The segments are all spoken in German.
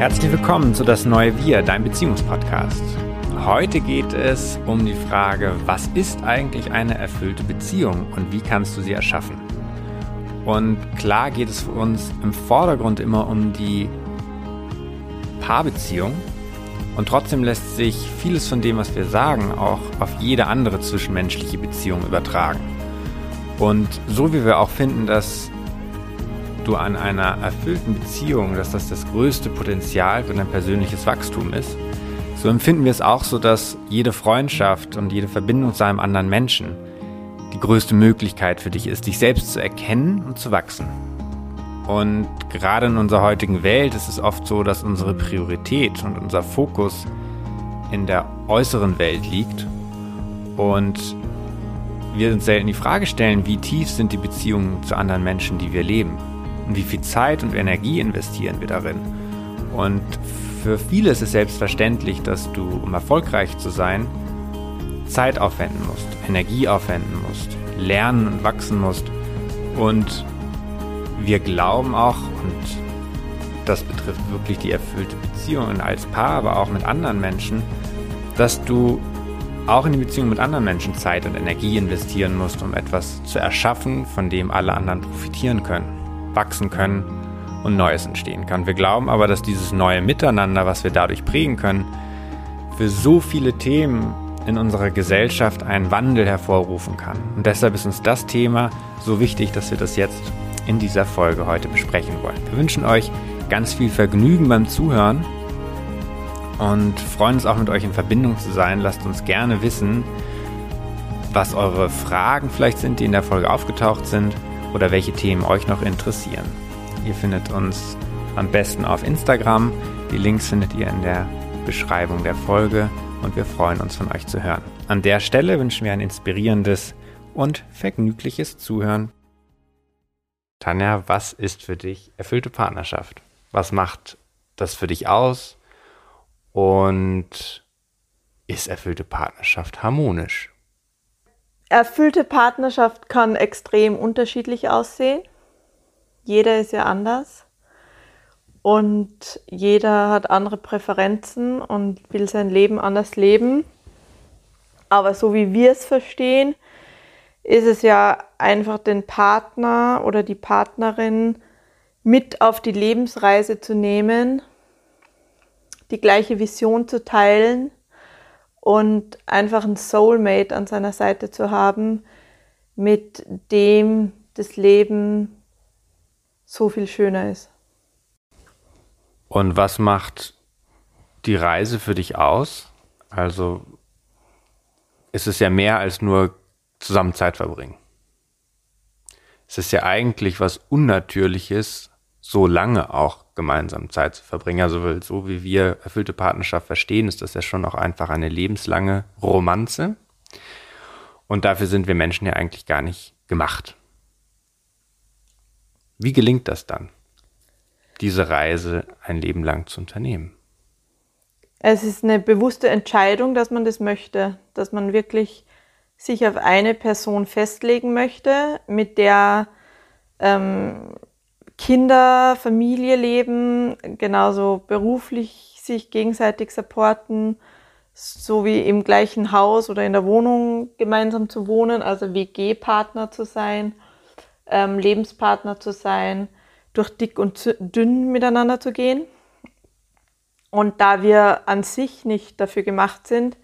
Herzlich willkommen zu Das Neue Wir, dein Beziehungspodcast. Heute geht es um die Frage, was ist eigentlich eine erfüllte Beziehung und wie kannst du sie erschaffen? Und klar geht es für uns im Vordergrund immer um die Paarbeziehung. Und trotzdem lässt sich vieles von dem, was wir sagen, auch auf jede andere zwischenmenschliche Beziehung übertragen. Und so wie wir auch finden, dass du an einer erfüllten Beziehung, dass das das größte Potenzial für dein persönliches Wachstum ist, so empfinden wir es auch so, dass jede Freundschaft und jede Verbindung zu einem anderen Menschen die größte Möglichkeit für dich ist, dich selbst zu erkennen und zu wachsen. Und gerade in unserer heutigen Welt ist es oft so, dass unsere Priorität und unser Fokus in der äußeren Welt liegt und wir uns selten die Frage stellen, wie tief sind die Beziehungen zu anderen Menschen, die wir leben und wie viel Zeit und Energie investieren wir darin. Und für viele ist es selbstverständlich, dass du, um erfolgreich zu sein, Zeit aufwenden musst, Energie aufwenden musst, lernen und wachsen musst. Und wir glauben auch, und das betrifft wirklich die erfüllte Beziehung als Paar, aber auch mit anderen Menschen, dass du auch in die Beziehung mit anderen Menschen Zeit und Energie investieren musst, um etwas zu erschaffen, von dem alle anderen profitieren können, wachsen können und Neues entstehen kann. Wir glauben aber, dass dieses neue Miteinander, was wir dadurch prägen können, für so viele Themen in unserer Gesellschaft einen Wandel hervorrufen kann. Und deshalb ist uns das Thema so wichtig, dass wir das jetzt in dieser Folge heute besprechen wollen. Wir wünschen euch ganz viel Vergnügen beim Zuhören und freuen uns auch mit euch in Verbindung zu sein. Lasst uns gerne wissen, was eure Fragen vielleicht sind, die in der Folge aufgetaucht sind oder welche Themen euch noch interessieren. Ihr findet uns am besten auf Instagram. Die Links findet ihr in der Beschreibung der Folge und wir freuen uns von euch zu hören. An der Stelle wünschen wir ein inspirierendes und vergnügliches Zuhören. Tanja, was ist für dich erfüllte Partnerschaft? Was macht das für dich aus? Und ist erfüllte Partnerschaft harmonisch? Erfüllte Partnerschaft kann extrem unterschiedlich aussehen. Jeder ist ja anders und jeder hat andere Präferenzen und will sein Leben anders leben. Aber so wie wir es verstehen, ist es ja einfach den Partner oder die Partnerin mit auf die Lebensreise zu nehmen, die gleiche Vision zu teilen und einfach ein Soulmate an seiner Seite zu haben, mit dem das Leben so viel schöner ist. Und was macht die Reise für dich aus? Also ist es ja mehr als nur zusammen Zeit verbringen. Es ist ja eigentlich was Unnatürliches, so lange auch gemeinsam Zeit zu verbringen. Also so wie wir erfüllte Partnerschaft verstehen, ist das ja schon auch einfach eine lebenslange Romanze. Und dafür sind wir Menschen ja eigentlich gar nicht gemacht. Wie gelingt das dann, diese Reise ein Leben lang zu unternehmen? Es ist eine bewusste Entscheidung, dass man das möchte, dass man wirklich sich auf eine Person festlegen möchte, mit der ähm, Kinder, Familie leben, genauso beruflich sich gegenseitig supporten, so wie im gleichen Haus oder in der Wohnung gemeinsam zu wohnen, also WG-Partner zu sein ähm, Lebenspartner zu sein, durch dick und dünn miteinander zu gehen. Und da wir an sich nicht dafür gemacht sind,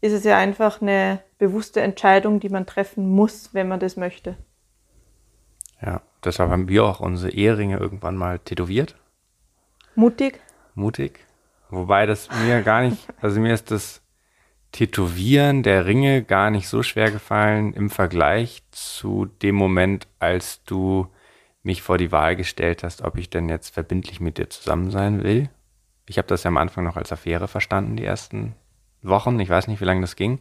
ist es ja einfach eine bewusste Entscheidung, die man treffen muss, wenn man das möchte. Ja, deshalb haben wir auch unsere Eheringe irgendwann mal tätowiert. Mutig. Mutig. Wobei das mir gar nicht, also mir ist das Tätowieren der Ringe gar nicht so schwer gefallen im Vergleich zu dem Moment, als du mich vor die Wahl gestellt hast, ob ich denn jetzt verbindlich mit dir zusammen sein will. Ich habe das ja am Anfang noch als Affäre verstanden, die ersten Wochen. Ich weiß nicht, wie lange das ging.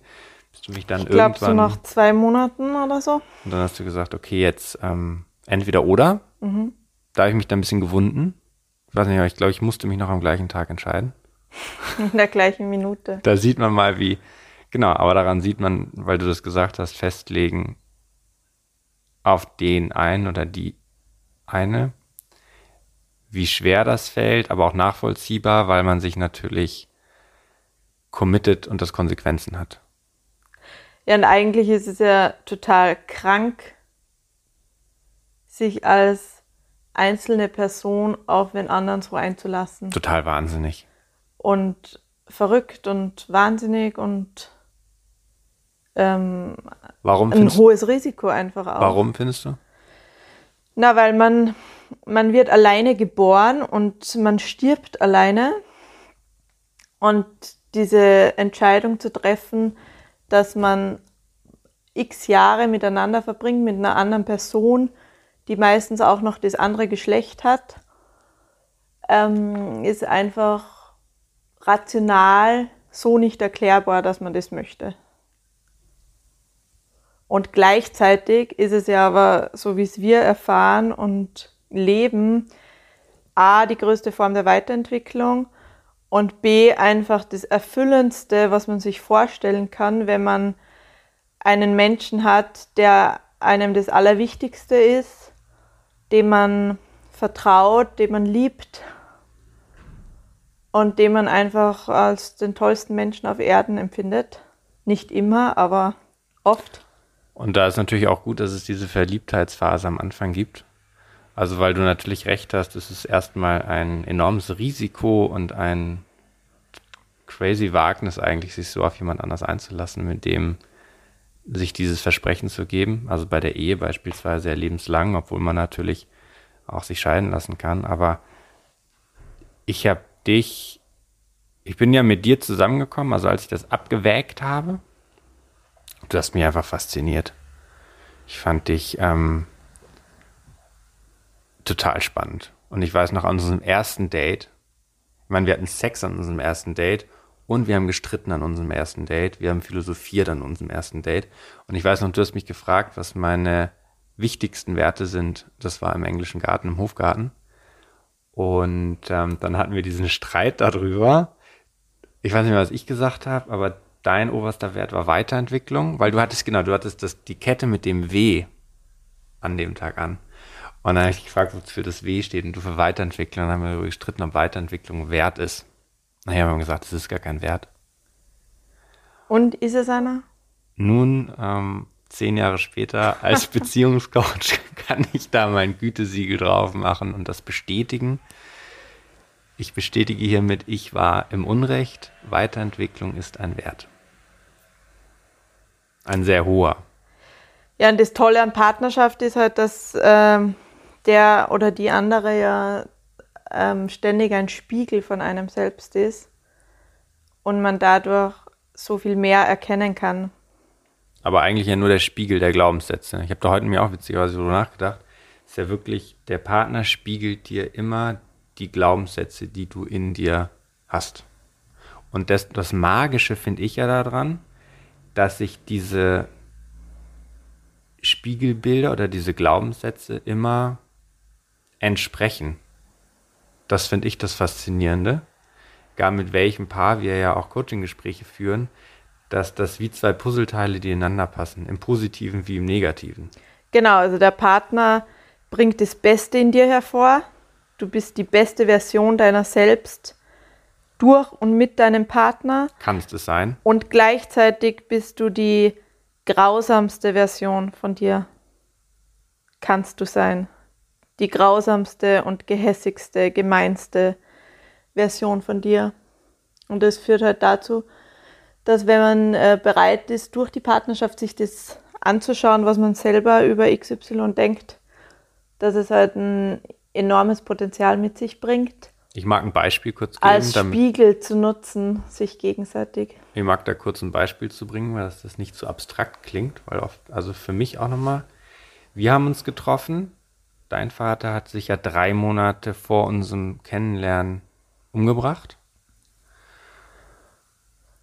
Bis du mich dann ich glaub, irgendwann. so nach zwei Monaten oder so. Und dann hast du gesagt, okay, jetzt ähm, entweder oder. Mhm. Da habe ich mich dann ein bisschen gewunden. Ich weiß nicht, aber ich glaube, ich musste mich noch am gleichen Tag entscheiden. In der gleichen Minute. Da sieht man mal, wie, genau, aber daran sieht man, weil du das gesagt hast, festlegen auf den einen oder die eine, wie schwer das fällt, aber auch nachvollziehbar, weil man sich natürlich committed und das Konsequenzen hat. Ja, und eigentlich ist es ja total krank, sich als einzelne Person auf den anderen so einzulassen. Total wahnsinnig. Und verrückt und wahnsinnig und ähm, warum ein hohes Risiko einfach auch. Warum findest du? Na, weil man, man wird alleine geboren und man stirbt alleine. Und diese Entscheidung zu treffen, dass man x Jahre miteinander verbringt mit einer anderen Person, die meistens auch noch das andere Geschlecht hat, ähm, ist einfach rational so nicht erklärbar, dass man das möchte. Und gleichzeitig ist es ja aber, so wie es wir erfahren und leben, A, die größte Form der Weiterentwicklung und B, einfach das Erfüllendste, was man sich vorstellen kann, wenn man einen Menschen hat, der einem das Allerwichtigste ist, dem man vertraut, dem man liebt und den man einfach als den tollsten Menschen auf Erden empfindet. Nicht immer, aber oft. Und da ist natürlich auch gut, dass es diese Verliebtheitsphase am Anfang gibt. Also weil du natürlich recht hast, es ist erstmal ein enormes Risiko und ein crazy Wagnis eigentlich, sich so auf jemand anders einzulassen, mit dem sich dieses Versprechen zu geben. Also bei der Ehe beispielsweise ja lebenslang, obwohl man natürlich auch sich scheiden lassen kann. Aber ich habe dich, ich bin ja mit dir zusammengekommen, also als ich das abgewägt habe, Du hast mich einfach fasziniert. Ich fand dich ähm, total spannend. Und ich weiß noch an unserem ersten Date, ich meine, wir hatten Sex an unserem ersten Date und wir haben gestritten an unserem ersten Date. Wir haben philosophiert an unserem ersten Date. Und ich weiß noch, du hast mich gefragt, was meine wichtigsten Werte sind. Das war im englischen Garten, im Hofgarten. Und ähm, dann hatten wir diesen Streit darüber. Ich weiß nicht mehr, was ich gesagt habe, aber dein oberster Wert war Weiterentwicklung, weil du hattest, genau, du hattest das, die Kette mit dem W an dem Tag an. Und dann habe ich gefragt, wofür das W steht und du für Weiterentwicklung. dann haben wir darüber gestritten, ob Weiterentwicklung wert ist. Naja, wir haben gesagt, das ist gar kein Wert. Und ist es einer? Nun, ähm, zehn Jahre später als Beziehungscoach kann ich da mein Gütesiegel drauf machen und das bestätigen. Ich bestätige hiermit, ich war im Unrecht. Weiterentwicklung ist ein Wert. Ein sehr hoher. Ja, und das Tolle an Partnerschaft ist halt, dass ähm, der oder die andere ja ähm, ständig ein Spiegel von einem selbst ist und man dadurch so viel mehr erkennen kann. Aber eigentlich ja nur der Spiegel der Glaubenssätze. Ich habe da heute mir auch witzigerweise darüber nachgedacht. Ist ja wirklich, der Partner spiegelt dir immer die Glaubenssätze, die du in dir hast. Und das, das Magische finde ich ja daran, dass sich diese Spiegelbilder oder diese Glaubenssätze immer entsprechen. Das finde ich das Faszinierende. Gar mit welchem Paar wir ja auch Coaching-Gespräche führen, dass das wie zwei Puzzleteile, die ineinander passen, im Positiven wie im Negativen. Genau, also der Partner bringt das Beste in dir hervor. Du bist die beste Version deiner selbst durch und mit deinem Partner. Kannst es sein. Und gleichzeitig bist du die grausamste Version von dir. Kannst du sein. Die grausamste und gehässigste, gemeinste Version von dir. Und das führt halt dazu, dass wenn man äh, bereit ist, durch die Partnerschaft sich das anzuschauen, was man selber über XY denkt, dass es halt ein enormes Potenzial mit sich bringt ich mag ein Beispiel kurz geben. Als Spiegel zu nutzen, sich gegenseitig. Ich mag da kurz ein Beispiel zu bringen, weil das nicht so abstrakt klingt, weil oft, also für mich auch nochmal, wir haben uns getroffen. Dein Vater hat sich ja drei Monate vor unserem Kennenlernen umgebracht.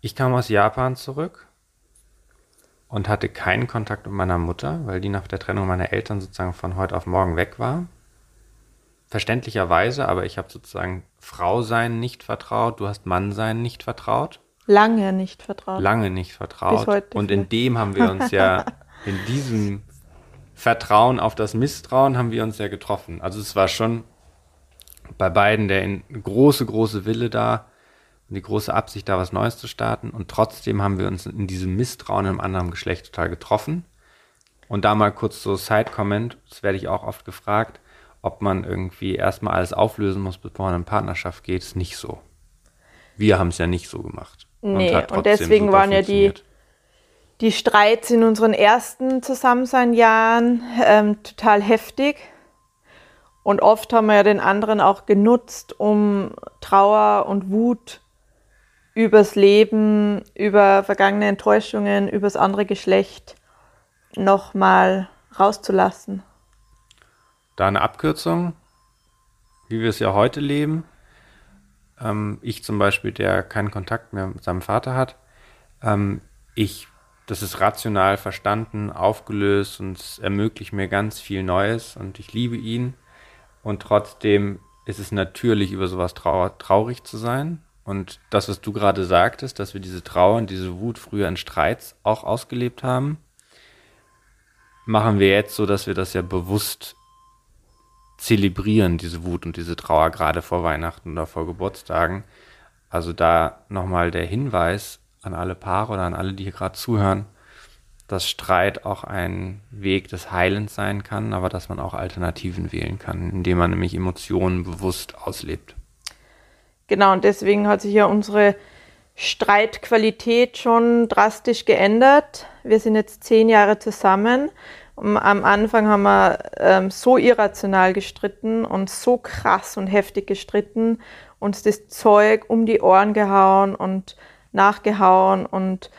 Ich kam aus Japan zurück und hatte keinen Kontakt mit meiner Mutter, weil die nach der Trennung meiner Eltern sozusagen von heute auf morgen weg war verständlicherweise, aber ich habe sozusagen Frau sein nicht vertraut, du hast Mann sein nicht vertraut. Lange nicht vertraut. Lange nicht vertraut. Bis heute Und in dem haben wir uns ja, in diesem Vertrauen auf das Misstrauen haben wir uns ja getroffen. Also es war schon bei beiden der große, große Wille da und die große Absicht, da was Neues zu starten. Und trotzdem haben wir uns in diesem Misstrauen im anderen Geschlecht total getroffen. Und da mal kurz so Side-Comment, das werde ich auch oft gefragt, ob man irgendwie erstmal alles auflösen muss, bevor man in Partnerschaft geht, ist nicht so. Wir haben es ja nicht so gemacht. Nee, und, und deswegen waren ja die, die Streits in unseren ersten Zusammenseinjahren ähm, total heftig. Und oft haben wir ja den anderen auch genutzt, um Trauer und Wut übers Leben, über vergangene Enttäuschungen, übers andere Geschlecht nochmal rauszulassen. Da eine Abkürzung, wie wir es ja heute leben. Ähm, ich zum Beispiel, der keinen Kontakt mehr mit seinem Vater hat. Ähm, ich, das ist rational verstanden, aufgelöst und es ermöglicht mir ganz viel Neues und ich liebe ihn. Und trotzdem ist es natürlich, über sowas trau traurig zu sein. Und das, was du gerade sagtest, dass wir diese Trauer und diese Wut früher in Streits auch ausgelebt haben, machen wir jetzt so, dass wir das ja bewusst zelebrieren, diese Wut und diese Trauer, gerade vor Weihnachten oder vor Geburtstagen. Also da nochmal der Hinweis an alle Paare oder an alle, die hier gerade zuhören, dass Streit auch ein Weg des Heilens sein kann, aber dass man auch Alternativen wählen kann, indem man nämlich Emotionen bewusst auslebt. Genau, und deswegen hat sich ja unsere Streitqualität schon drastisch geändert. Wir sind jetzt zehn Jahre zusammen. Am Anfang haben wir ähm, so irrational gestritten und so krass und heftig gestritten, uns das Zeug um die Ohren gehauen und nachgehauen und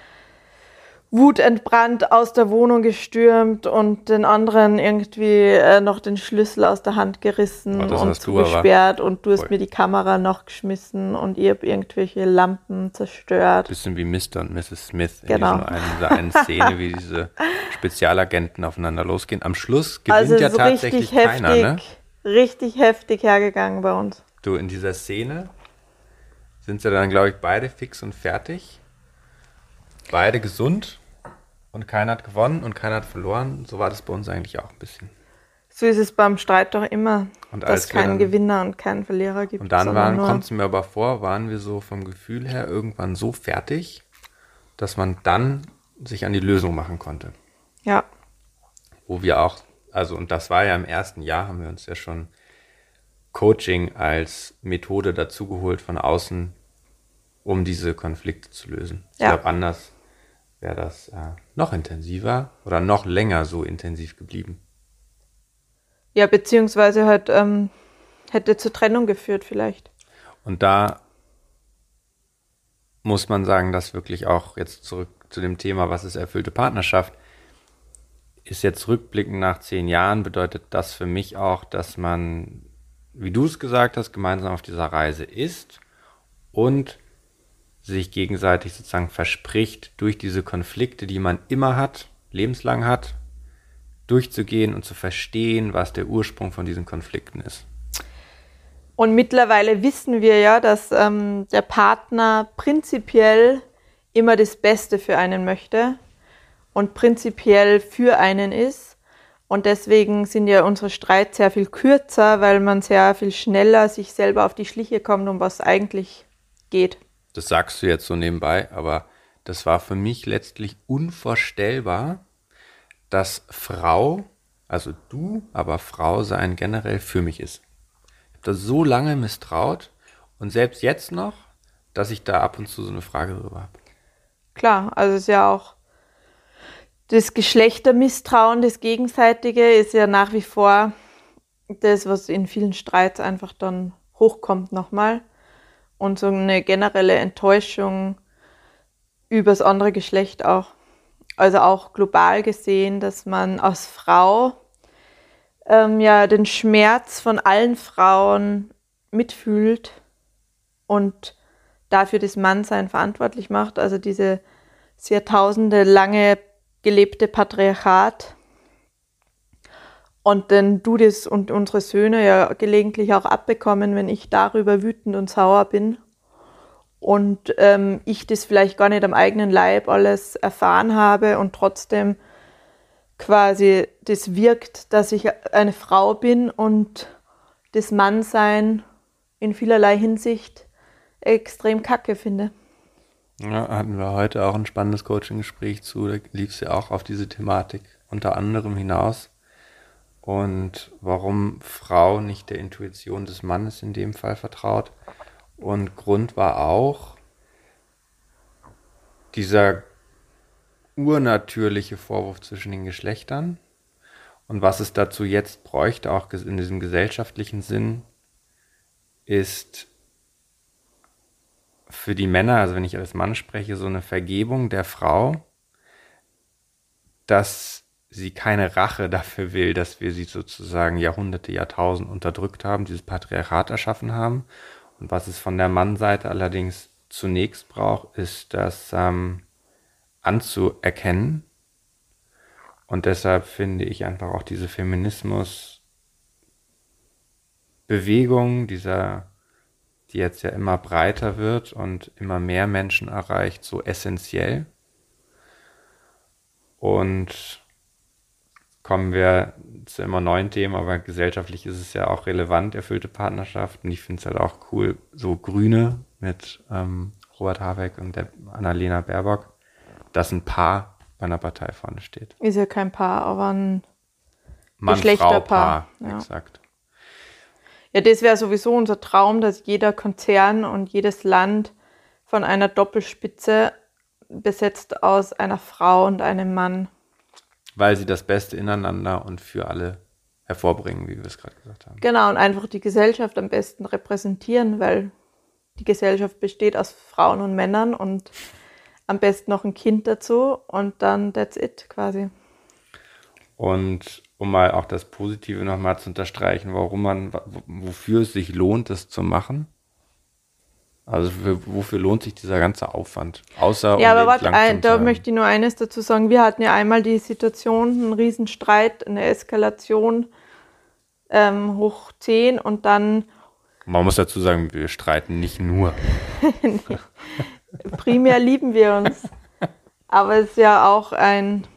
wutentbrannt aus der Wohnung gestürmt und den anderen irgendwie äh, noch den Schlüssel aus der Hand gerissen oh, und zugesperrt und du hast Voll. mir die Kamera noch geschmissen und ihr habt irgendwelche Lampen zerstört. Bisschen wie Mr. und Mrs. Smith genau. in dieser einen Szene, wie diese Spezialagenten aufeinander losgehen. Am Schluss gewinnt also ja tatsächlich keiner, heftig, ne? Richtig heftig hergegangen bei uns. Du, in dieser Szene sind sie dann, glaube ich, beide fix und fertig. Beide gesund und keiner hat gewonnen und keiner hat verloren. So war das bei uns eigentlich auch ein bisschen. So ist es beim Streit doch immer, und dass es keinen Gewinner und keinen Verlierer gibt. Und dann waren, kommt es mir aber vor, waren wir so vom Gefühl her irgendwann so fertig, dass man dann sich an die Lösung machen konnte. Ja. Wo wir auch, also und das war ja im ersten Jahr, haben wir uns ja schon Coaching als Methode dazugeholt von außen, um diese Konflikte zu lösen. Ja. Ich glaube, anders wäre das äh, noch intensiver oder noch länger so intensiv geblieben. Ja, beziehungsweise halt ähm, hätte zur Trennung geführt vielleicht. Und da muss man sagen, dass wirklich auch jetzt zurück zu dem Thema, was ist erfüllte Partnerschaft, ist jetzt rückblickend nach zehn Jahren, bedeutet das für mich auch, dass man, wie du es gesagt hast, gemeinsam auf dieser Reise ist und sich gegenseitig sozusagen verspricht, durch diese Konflikte, die man immer hat, lebenslang hat, durchzugehen und zu verstehen, was der Ursprung von diesen Konflikten ist. Und mittlerweile wissen wir ja, dass ähm, der Partner prinzipiell immer das Beste für einen möchte und prinzipiell für einen ist. Und deswegen sind ja unsere Streits sehr viel kürzer, weil man sehr viel schneller sich selber auf die Schliche kommt, um was eigentlich geht das sagst du jetzt so nebenbei, aber das war für mich letztlich unvorstellbar, dass Frau, also du, aber Frau sein generell für mich ist. Ich habe das so lange misstraut und selbst jetzt noch, dass ich da ab und zu so eine Frage drüber habe. Klar, also ist ja auch das Geschlechtermisstrauen, das Gegenseitige ist ja nach wie vor das, was in vielen Streits einfach dann hochkommt nochmal und so eine generelle Enttäuschung übers andere Geschlecht auch. Also auch global gesehen, dass man als Frau ähm, ja den Schmerz von allen Frauen mitfühlt und dafür das Mannsein verantwortlich macht. Also diese Jahrtausende lange gelebte Patriarchat. Und denn du das und unsere Söhne ja gelegentlich auch abbekommen, wenn ich darüber wütend und sauer bin. Und ähm, ich das vielleicht gar nicht am eigenen Leib alles erfahren habe und trotzdem quasi das wirkt, dass ich eine Frau bin und das Mannsein in vielerlei Hinsicht extrem kacke finde. Ja, hatten wir heute auch ein spannendes Coaching-Gespräch zu, da lief es ja auch auf diese Thematik unter anderem hinaus. Und warum Frau nicht der Intuition des Mannes in dem Fall vertraut. Und Grund war auch dieser urnatürliche Vorwurf zwischen den Geschlechtern. Und was es dazu jetzt bräuchte, auch in diesem gesellschaftlichen Sinn, ist für die Männer, also wenn ich als Mann spreche, so eine Vergebung der Frau, dass sie keine Rache dafür will, dass wir sie sozusagen Jahrhunderte, Jahrtausend unterdrückt haben, dieses Patriarchat erschaffen haben. Und was es von der Mannseite allerdings zunächst braucht, ist das ähm, anzuerkennen. Und deshalb finde ich einfach auch diese Feminismus-Bewegung, dieser die jetzt ja immer breiter wird und immer mehr Menschen erreicht, so essentiell. Und kommen wir zu immer neuen Themen, aber gesellschaftlich ist es ja auch relevant, erfüllte Partnerschaften. Ich finde es halt auch cool, so Grüne mit ähm, Robert Habeck und der Annalena Baerbock, dass ein Paar bei einer Partei vorne steht. Ist ja kein Paar, aber ein Mann, Geschlechterpaar. Frau, Paar, ja. exakt. Ja, das wäre sowieso unser Traum, dass jeder Konzern und jedes Land von einer Doppelspitze besetzt aus einer Frau und einem Mann. Weil sie das Beste ineinander und für alle hervorbringen, wie wir es gerade gesagt haben. Genau, und einfach die Gesellschaft am besten repräsentieren, weil die Gesellschaft besteht aus Frauen und Männern und am besten noch ein Kind dazu und dann that's it quasi. Und um mal auch das Positive nochmal zu unterstreichen, warum man, wofür es sich lohnt, das zu machen. Also für, wofür lohnt sich dieser ganze Aufwand? Außer ja, um aber warte, ein, da möchte ich nur eines dazu sagen. Wir hatten ja einmal die Situation, einen Riesenstreit, eine Eskalation ähm, hoch 10 und dann. Man muss dazu sagen, wir streiten nicht nur. nee. Primär lieben wir uns. Aber es ist ja auch ein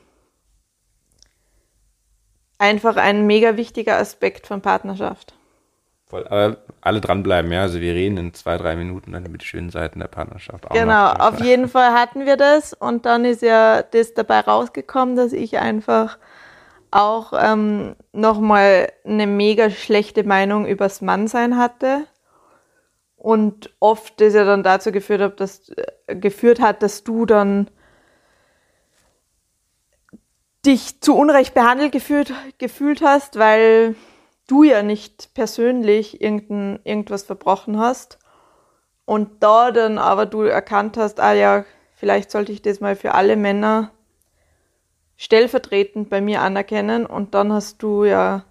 einfach ein mega wichtiger Aspekt von Partnerschaft. Voll, aber alle dranbleiben, ja. Also wir reden in zwei, drei Minuten dann über die schönen Seiten der Partnerschaft. genau, auf jeden Fall hatten wir das und dann ist ja das dabei rausgekommen, dass ich einfach auch ähm, nochmal eine mega schlechte Meinung übers Mannsein hatte und oft das ja dann dazu geführt hat, dass, äh, geführt hat, dass du dann dich zu Unrecht behandelt gefühlt, gefühlt hast, weil du ja nicht persönlich irgendein, irgendwas verbrochen hast. Und da dann aber du erkannt hast, ah ja, vielleicht sollte ich das mal für alle Männer stellvertretend bei mir anerkennen. Und dann hast du ja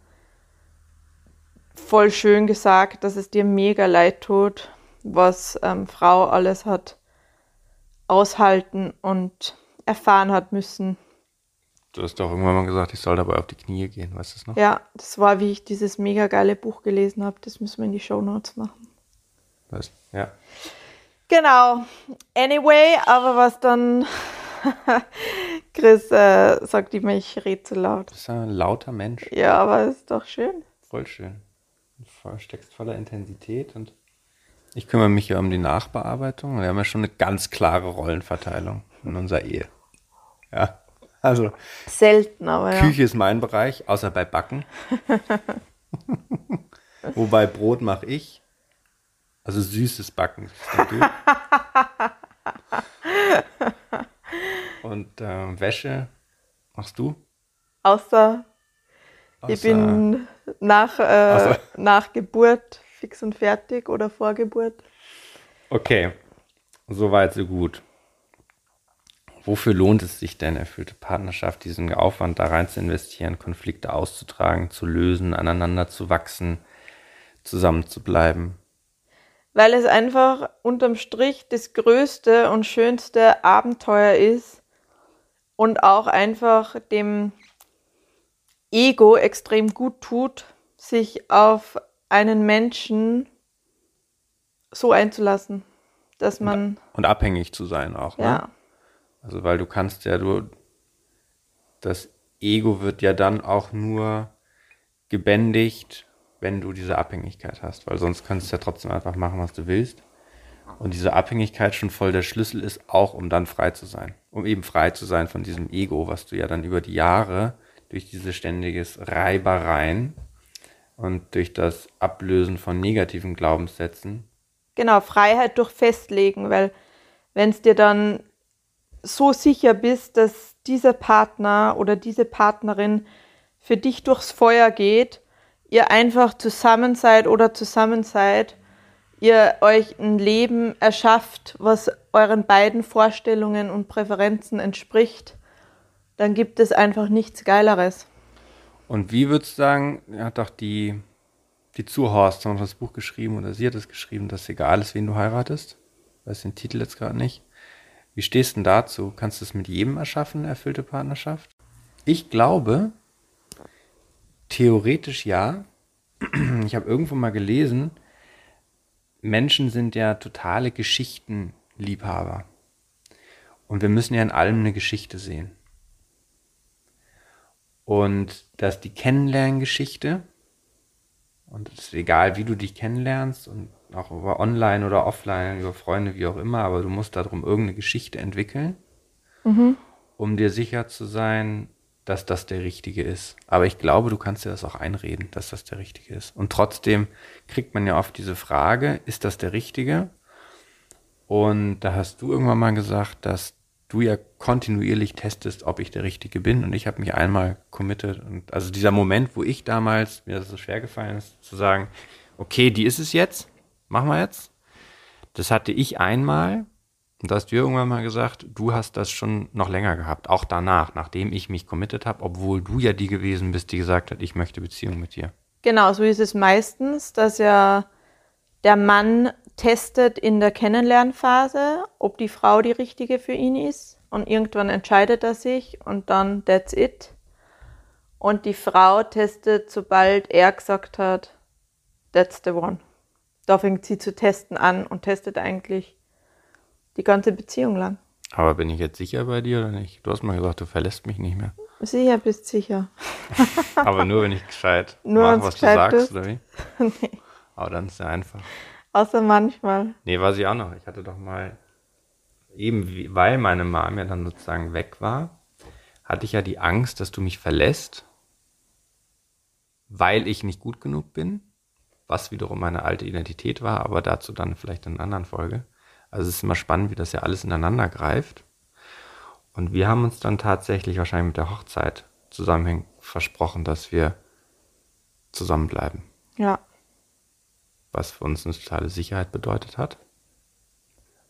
voll schön gesagt, dass es dir mega leid tut, was ähm, Frau alles hat aushalten und erfahren hat müssen. Du hast doch irgendwann mal gesagt, ich soll dabei auf die Knie gehen, weißt du es noch? Ja, das war, wie ich dieses mega geile Buch gelesen habe. Das müssen wir in die Show Notes machen. Was? Ja. Genau. Anyway, aber was dann Chris äh, sagt immer, ich rede zu laut. Du bist ein lauter Mensch. Ja, aber ist doch schön. Voll schön. Du steckst voller Intensität und ich kümmere mich ja um die Nachbearbeitung. Wir haben ja schon eine ganz klare Rollenverteilung in unserer Ehe. Ja. Also selten, aber ja. Küche ist mein Bereich, außer bei Backen. Wobei Brot mache ich. Also süßes Backen. Und äh, Wäsche machst du? Außer, außer ich bin nach, äh, nach Geburt fix und fertig oder vor Geburt. Okay, soweit so gut wofür lohnt es sich denn, erfüllte Partnerschaft, diesen Aufwand da rein zu investieren, Konflikte auszutragen, zu lösen, aneinander zu wachsen, zusammen zu bleiben? Weil es einfach unterm Strich das größte und schönste Abenteuer ist und auch einfach dem Ego extrem gut tut, sich auf einen Menschen so einzulassen, dass man. Und, abhängig zu sein auch, ne? Ja. Also weil du kannst ja, du, das Ego wird ja dann auch nur gebändigt, wenn du diese Abhängigkeit hast, weil sonst kannst du ja trotzdem einfach machen, was du willst. Und diese Abhängigkeit schon voll der Schlüssel ist, auch um dann frei zu sein. Um eben frei zu sein von diesem Ego, was du ja dann über die Jahre durch diese ständiges Reibereien und durch das Ablösen von negativen Glaubenssätzen. Genau, Freiheit durch Festlegen, weil wenn es dir dann so sicher bist, dass dieser Partner oder diese Partnerin für dich durchs Feuer geht, ihr einfach zusammen seid oder zusammen seid, ihr euch ein Leben erschafft, was euren beiden Vorstellungen und Präferenzen entspricht, dann gibt es einfach nichts Geileres. Und wie würdest du sagen, hat doch die, die Zuhorst noch das Buch geschrieben oder sie hat es geschrieben, dass egal ist, wen du heiratest? Ich weiß den Titel jetzt gerade nicht. Wie stehst du denn dazu? Kannst du es mit jedem erschaffen, erfüllte Partnerschaft? Ich glaube, theoretisch ja. Ich habe irgendwo mal gelesen, Menschen sind ja totale Geschichtenliebhaber. Und wir müssen ja in allem eine Geschichte sehen. Und dass die Kennenlerngeschichte, und es ist egal, wie du dich kennenlernst, und auch über online oder offline, über Freunde, wie auch immer, aber du musst darum irgendeine Geschichte entwickeln, mhm. um dir sicher zu sein, dass das der richtige ist. Aber ich glaube, du kannst dir das auch einreden, dass das der richtige ist. Und trotzdem kriegt man ja oft diese Frage, ist das der richtige? Und da hast du irgendwann mal gesagt, dass du ja kontinuierlich testest, ob ich der Richtige bin. Und ich habe mich einmal committed. Und also dieser Moment, wo ich damals, mir das so schwer gefallen ist, zu sagen, okay, die ist es jetzt, machen wir jetzt. Das hatte ich einmal. Und da hast du irgendwann mal gesagt, du hast das schon noch länger gehabt, auch danach, nachdem ich mich committed habe, obwohl du ja die gewesen bist, die gesagt hat, ich möchte Beziehung mit dir. Genau, so ist es meistens, dass ja der Mann testet in der Kennenlernphase, ob die Frau die richtige für ihn ist. Und irgendwann entscheidet er sich und dann that's it. Und die Frau testet, sobald er gesagt hat, that's the one. Da fängt sie zu testen an und testet eigentlich die ganze Beziehung lang. Aber bin ich jetzt sicher bei dir oder nicht? Du hast mal gesagt, du verlässt mich nicht mehr. Sicher bist sicher. Aber nur, wenn ich gescheit nur mache, was du sagst, bist. oder wie? nee. Aber dann ist es ja einfach. Außer manchmal. Nee, weiß ich auch noch. Ich hatte doch mal, eben weil meine Mom ja dann sozusagen weg war, hatte ich ja die Angst, dass du mich verlässt, weil ich nicht gut genug bin, was wiederum meine alte Identität war, aber dazu dann vielleicht in einer anderen Folge. Also es ist immer spannend, wie das ja alles ineinander greift. Und wir haben uns dann tatsächlich wahrscheinlich mit der Hochzeit zusammenhängend versprochen, dass wir zusammenbleiben. Ja was für uns eine totale Sicherheit bedeutet hat.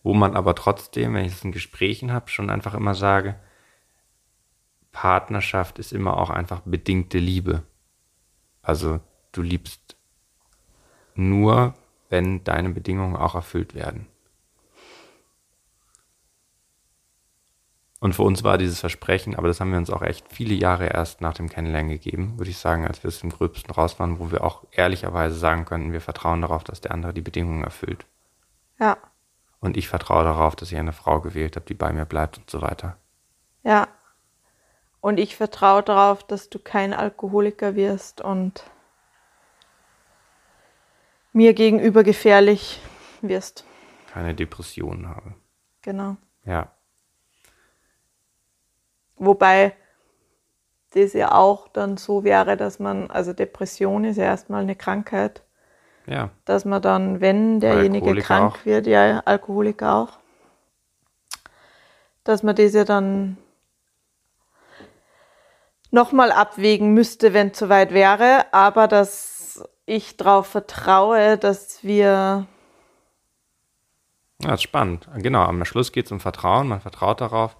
Wo man aber trotzdem, wenn ich es in Gesprächen habe, schon einfach immer sage, Partnerschaft ist immer auch einfach bedingte Liebe. Also du liebst nur, wenn deine Bedingungen auch erfüllt werden. Und für uns war dieses Versprechen, aber das haben wir uns auch echt viele Jahre erst nach dem Kennenlernen gegeben, würde ich sagen, als wir es im Gröbsten raus waren, wo wir auch ehrlicherweise sagen könnten, wir vertrauen darauf, dass der andere die Bedingungen erfüllt. Ja. Und ich vertraue darauf, dass ich eine Frau gewählt habe, die bei mir bleibt und so weiter. Ja. Und ich vertraue darauf, dass du kein Alkoholiker wirst und mir gegenüber gefährlich wirst. Keine Depressionen habe. Genau. Ja. Wobei das ja auch dann so wäre, dass man, also Depression ist ja erstmal eine Krankheit. Ja. Dass man dann, wenn derjenige krank auch. wird, ja, Alkoholiker auch, dass man das ja dann nochmal abwägen müsste, wenn es soweit wäre, aber dass ich darauf vertraue, dass wir. Ja, das ist spannend. Genau, am Schluss geht es um Vertrauen. Man vertraut darauf,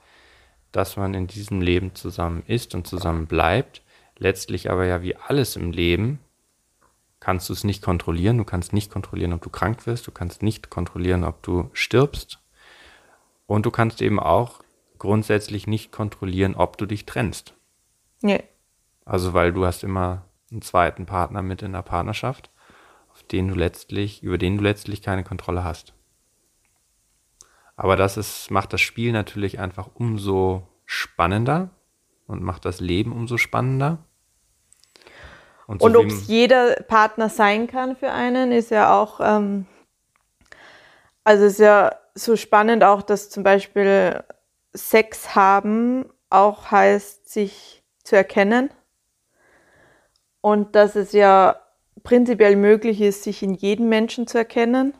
dass man in diesem Leben zusammen ist und zusammen bleibt. Letztlich aber ja wie alles im Leben kannst du es nicht kontrollieren. Du kannst nicht kontrollieren, ob du krank wirst. Du kannst nicht kontrollieren, ob du stirbst. Und du kannst eben auch grundsätzlich nicht kontrollieren, ob du dich trennst. Nee. Also weil du hast immer einen zweiten Partner mit in der Partnerschaft, auf den du letztlich, über den du letztlich keine Kontrolle hast. Aber das ist, macht das Spiel natürlich einfach umso spannender und macht das Leben umso spannender. Und, so und ob es jeder Partner sein kann für einen, ist ja auch, ähm, also ist ja so spannend auch, dass zum Beispiel Sex haben auch heißt, sich zu erkennen. Und dass es ja prinzipiell möglich ist, sich in jedem Menschen zu erkennen.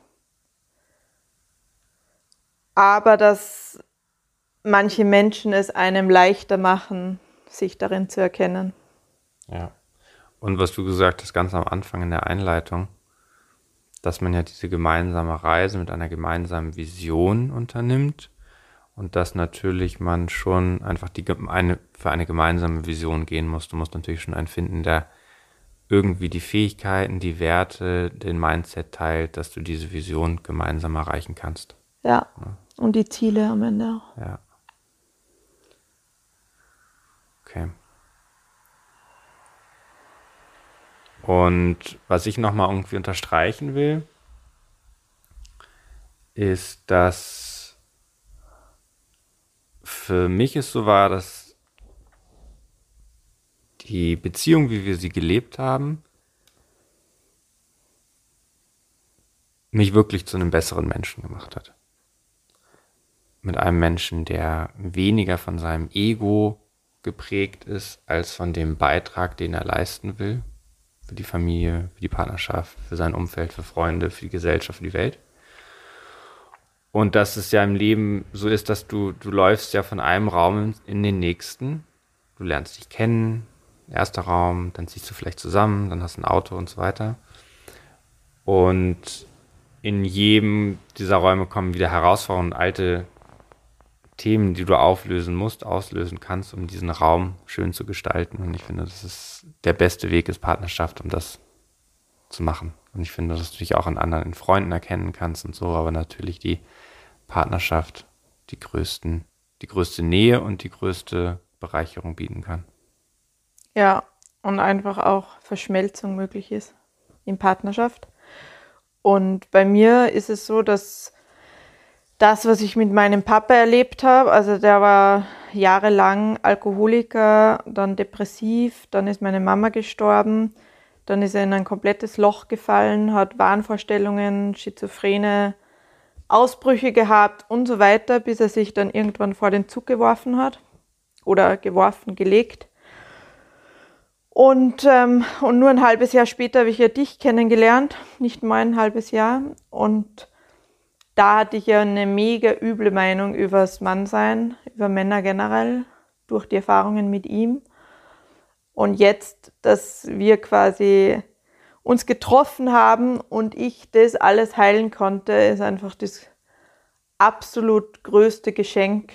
Aber dass manche Menschen es einem leichter machen, sich darin zu erkennen. Ja. Und was du gesagt hast, ganz am Anfang in der Einleitung, dass man ja diese gemeinsame Reise mit einer gemeinsamen Vision unternimmt und dass natürlich man schon einfach die, eine, für eine gemeinsame Vision gehen muss. Du musst natürlich schon einen finden, der irgendwie die Fähigkeiten, die Werte, den Mindset teilt, dass du diese Vision gemeinsam erreichen kannst. Ja. ja. Und die Ziele am Ende auch. Ja. Okay. Und was ich nochmal irgendwie unterstreichen will, ist, dass für mich es so war, dass die Beziehung, wie wir sie gelebt haben, mich wirklich zu einem besseren Menschen gemacht hat. Mit einem Menschen, der weniger von seinem Ego geprägt ist, als von dem Beitrag, den er leisten will für die Familie, für die Partnerschaft, für sein Umfeld, für Freunde, für die Gesellschaft, für die Welt. Und dass es ja im Leben so ist, dass du, du läufst ja von einem Raum in den nächsten. Du lernst dich kennen, erster Raum, dann ziehst du vielleicht zusammen, dann hast du ein Auto und so weiter. Und in jedem dieser Räume kommen wieder Herausforderungen alte Themen, die du auflösen musst, auslösen kannst, um diesen Raum schön zu gestalten. Und ich finde, das ist der beste Weg ist Partnerschaft, um das zu machen. Und ich finde, dass du dich auch an anderen in Freunden erkennen kannst und so, aber natürlich die Partnerschaft die größten, die größte Nähe und die größte Bereicherung bieten kann. Ja, und einfach auch Verschmelzung möglich ist in Partnerschaft. Und bei mir ist es so, dass das, was ich mit meinem Papa erlebt habe, also der war jahrelang Alkoholiker, dann depressiv, dann ist meine Mama gestorben, dann ist er in ein komplettes Loch gefallen, hat Wahnvorstellungen, schizophrene Ausbrüche gehabt und so weiter, bis er sich dann irgendwann vor den Zug geworfen hat oder geworfen, gelegt. Und, ähm, und nur ein halbes Jahr später habe ich ja dich kennengelernt, nicht mal ein halbes Jahr. Und da hatte ich ja eine mega üble Meinung über das Mannsein, über Männer generell, durch die Erfahrungen mit ihm. Und jetzt, dass wir quasi uns getroffen haben und ich das alles heilen konnte, ist einfach das absolut größte Geschenk.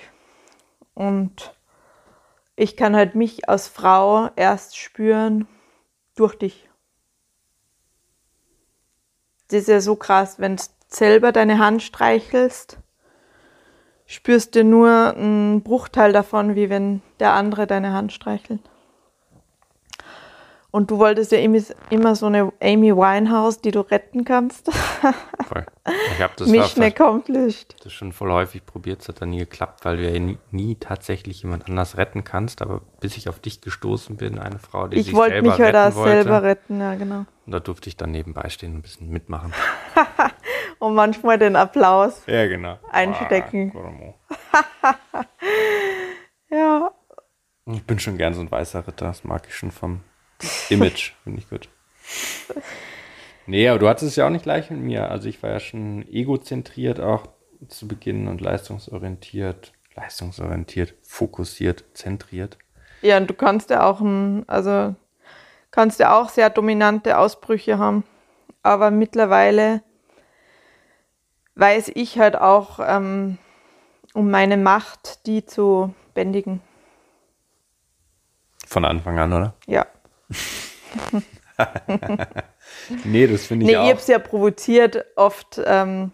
Und ich kann halt mich als Frau erst spüren durch dich. Das ist ja so krass, wenn es selber deine Hand streichelst, spürst du nur einen Bruchteil davon, wie wenn der andere deine Hand streichelt. Und du wolltest ja immer so eine Amy Winehouse, die du retten kannst. Voll. Ich habe das Mission accomplished. Das schon voll häufig probiert, es hat dann nie geklappt, weil du ja nie, nie, tatsächlich jemand anders retten kannst. Aber bis ich auf dich gestoßen bin, eine Frau, die ich sich selber retten wollte. Ich wollte mich ja da selber retten, ja genau. Und da durfte ich dann nebenbei stehen und ein bisschen mitmachen. und manchmal den Applaus ja, genau. einstecken. Ah, ja. Ich bin schon gern so ein weißer Ritter, das mag ich schon vom Image, finde ich gut. Nee, aber du hattest es ja auch nicht gleich mit mir. Also ich war ja schon egozentriert auch zu Beginn und leistungsorientiert, leistungsorientiert, fokussiert, zentriert. Ja, und du kannst ja auch, also kannst ja auch sehr dominante Ausbrüche haben. Aber mittlerweile weiß ich halt auch ähm, um meine Macht, die zu bändigen. Von Anfang an, oder? Ja. nee, das finde ich nee, auch. Nee, ich habe es ja provoziert oft. Ähm,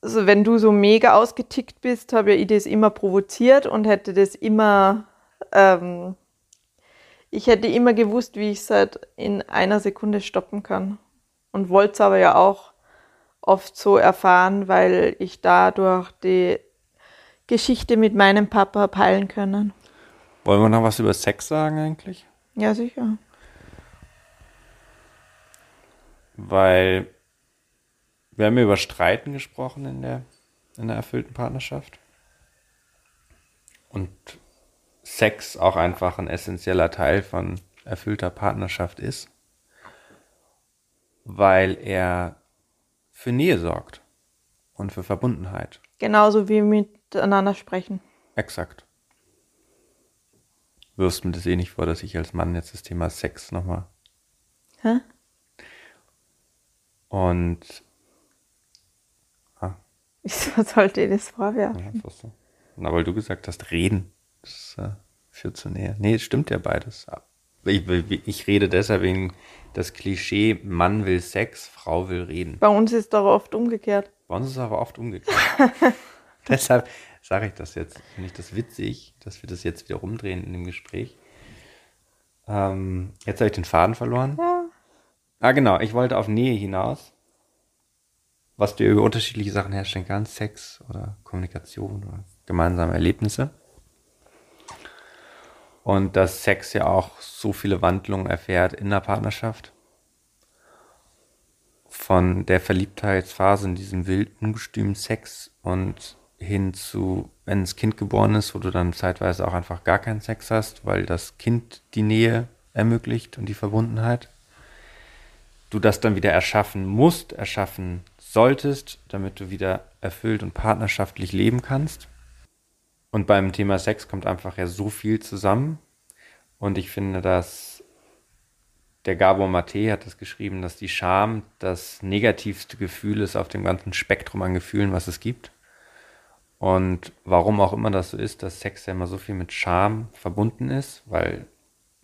also wenn du so mega ausgetickt bist, habe ich das immer provoziert und hätte das immer, ähm, ich hätte immer gewusst, wie ich es halt in einer Sekunde stoppen kann. Und wollte es aber ja auch oft so erfahren, weil ich dadurch die Geschichte mit meinem Papa peilen können. Wollen wir noch was über Sex sagen eigentlich? Ja, sicher. weil wir haben über Streiten gesprochen in der, in der erfüllten Partnerschaft. Und Sex auch einfach ein essentieller Teil von erfüllter Partnerschaft ist, weil er für Nähe sorgt und für Verbundenheit. Genauso wie miteinander sprechen. Exakt. Wirst mir das eh nicht vor, dass ich als Mann jetzt das Thema Sex nochmal. Hä? Und. Ah. Wieso sollte ihr das vorwerfen? Ja, so. Na, weil du gesagt hast, reden. Das äh, führt zu näher. Nee, es stimmt ja beides. Ich, ich rede deshalb wegen das Klischee, Mann will Sex, Frau will reden. Bei uns ist es doch oft umgekehrt. Bei uns ist es aber oft umgekehrt. deshalb sage ich das jetzt. Finde ich das witzig, dass wir das jetzt wieder rumdrehen in dem Gespräch. Ähm, jetzt habe ich den Faden verloren. Ja. Ah, genau. Ich wollte auf Nähe hinaus. Was du über unterschiedliche Sachen herstellen kannst. Sex oder Kommunikation oder gemeinsame Erlebnisse. Und dass Sex ja auch so viele Wandlungen erfährt in der Partnerschaft. Von der Verliebtheitsphase in diesem wild ungestümen Sex und hin zu, wenn das Kind geboren ist, wo du dann zeitweise auch einfach gar keinen Sex hast, weil das Kind die Nähe ermöglicht und die Verbundenheit. Du das dann wieder erschaffen musst, erschaffen solltest, damit du wieder erfüllt und partnerschaftlich leben kannst. Und beim Thema Sex kommt einfach ja so viel zusammen. Und ich finde, dass der Gabor Mate hat das geschrieben, dass die Scham das negativste Gefühl ist auf dem ganzen Spektrum an Gefühlen, was es gibt. Und warum auch immer das so ist, dass Sex ja immer so viel mit Scham verbunden ist, weil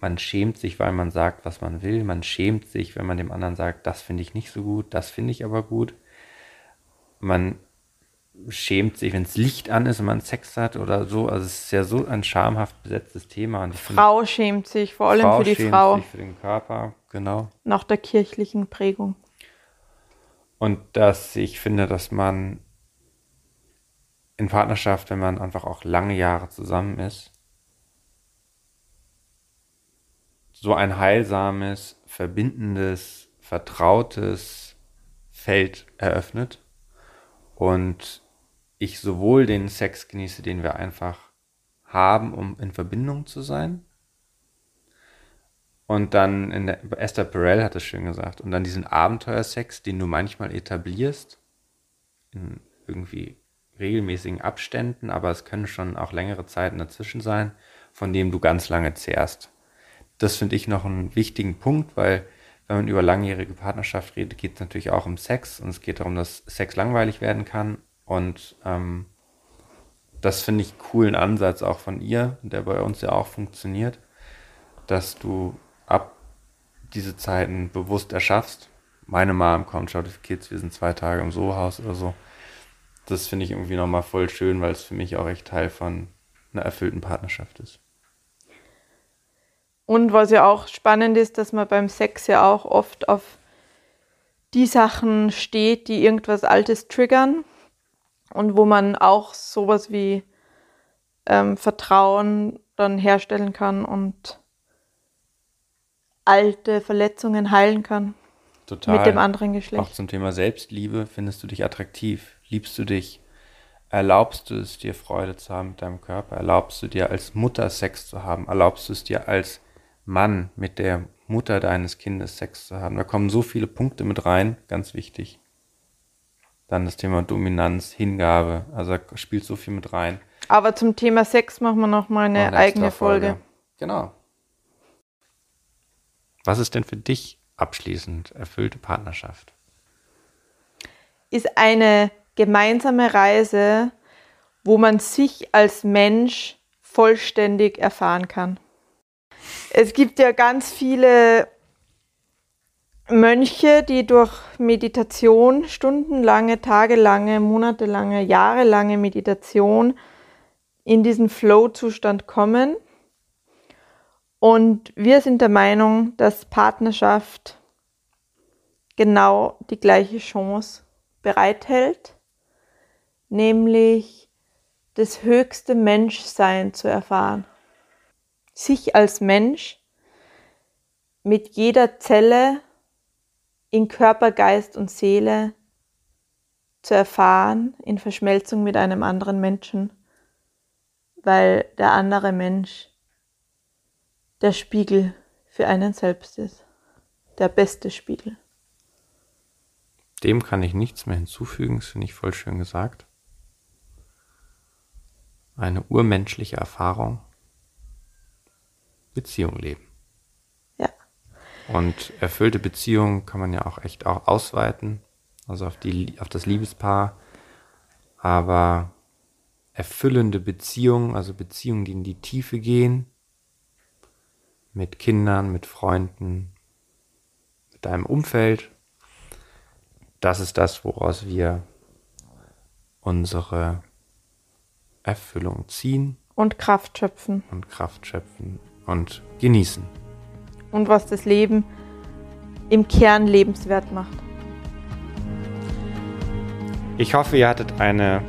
man schämt sich, weil man sagt, was man will. Man schämt sich, wenn man dem anderen sagt, das finde ich nicht so gut, das finde ich aber gut. Man schämt sich, wenn es Licht an ist und man Sex hat oder so. Also es ist ja so ein schamhaft besetztes Thema. Und Frau finde, schämt sich, vor allem Frau für die schämt Frau. Sich für den Körper, genau. Nach der kirchlichen Prägung. Und dass ich finde, dass man in Partnerschaft, wenn man einfach auch lange Jahre zusammen ist, so ein heilsames, verbindendes, vertrautes Feld eröffnet und ich sowohl den Sex genieße, den wir einfach haben, um in Verbindung zu sein. Und dann in der, Esther Perel hat es schön gesagt. Und dann diesen Abenteuersex, den du manchmal etablierst, in irgendwie regelmäßigen Abständen, aber es können schon auch längere Zeiten dazwischen sein, von dem du ganz lange zehrst. Das finde ich noch einen wichtigen Punkt, weil wenn man über langjährige Partnerschaft redet, geht es natürlich auch um Sex und es geht darum, dass Sex langweilig werden kann. Und ähm, das finde ich coolen Ansatz auch von ihr, der bei uns ja auch funktioniert, dass du ab diese Zeiten bewusst erschaffst. Meine Mom kommt, schaut auf Kids, wir sind zwei Tage im Sohaus oder so. Das finde ich irgendwie nochmal voll schön, weil es für mich auch echt Teil von einer erfüllten Partnerschaft ist. Und was ja auch spannend ist, dass man beim Sex ja auch oft auf die Sachen steht, die irgendwas Altes triggern und wo man auch sowas wie ähm, Vertrauen dann herstellen kann und alte Verletzungen heilen kann. Total. Mit dem anderen Geschlecht. Auch zum Thema Selbstliebe. Findest du dich attraktiv? Liebst du dich? Erlaubst du es dir, Freude zu haben mit deinem Körper? Erlaubst du dir als Mutter Sex zu haben? Erlaubst du es dir als Mann mit der Mutter deines Kindes Sex zu haben. Da kommen so viele Punkte mit rein, ganz wichtig. Dann das Thema Dominanz, Hingabe, also da spielt so viel mit rein. Aber zum Thema Sex machen wir noch mal eine, eine eigene Folge. Folge. Genau. Was ist denn für dich abschließend erfüllte Partnerschaft? Ist eine gemeinsame Reise, wo man sich als Mensch vollständig erfahren kann. Es gibt ja ganz viele Mönche, die durch Meditation, stundenlange, tagelange, monatelange, jahrelange Meditation in diesen Flow-Zustand kommen. Und wir sind der Meinung, dass Partnerschaft genau die gleiche Chance bereithält, nämlich das höchste Menschsein zu erfahren sich als Mensch mit jeder Zelle in Körper, Geist und Seele zu erfahren, in Verschmelzung mit einem anderen Menschen, weil der andere Mensch der Spiegel für einen selbst ist, der beste Spiegel. Dem kann ich nichts mehr hinzufügen, das finde ich voll schön gesagt. Eine urmenschliche Erfahrung. Beziehung leben. Ja. Und erfüllte Beziehungen kann man ja auch echt auch ausweiten, also auf, die, auf das Liebespaar. Aber erfüllende Beziehungen, also Beziehungen, die in die Tiefe gehen, mit Kindern, mit Freunden, mit deinem Umfeld, das ist das, woraus wir unsere Erfüllung ziehen. Und Kraft schöpfen. Und Kraft schöpfen und genießen. Und was das Leben im Kern lebenswert macht. Ich hoffe, ihr hattet eine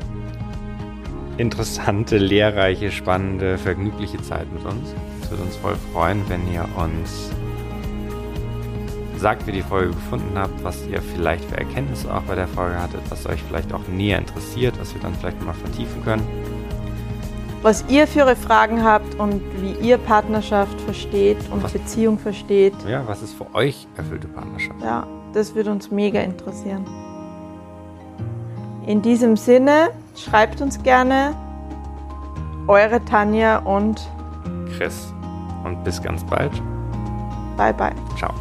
interessante, lehrreiche, spannende, vergnügliche Zeit mit uns. Es würde uns voll freuen, wenn ihr uns sagt, wie die Folge gefunden habt, was ihr vielleicht für Erkenntnisse auch bei der Folge hattet, was euch vielleicht auch näher interessiert, was wir dann vielleicht mal vertiefen können. Was ihr für eure Fragen habt und wie ihr Partnerschaft versteht und was, Beziehung versteht. Ja, was ist für euch erfüllte Partnerschaft? Ja, das würde uns mega interessieren. In diesem Sinne, schreibt uns gerne eure Tanja und Chris. Und bis ganz bald. Bye bye. Ciao.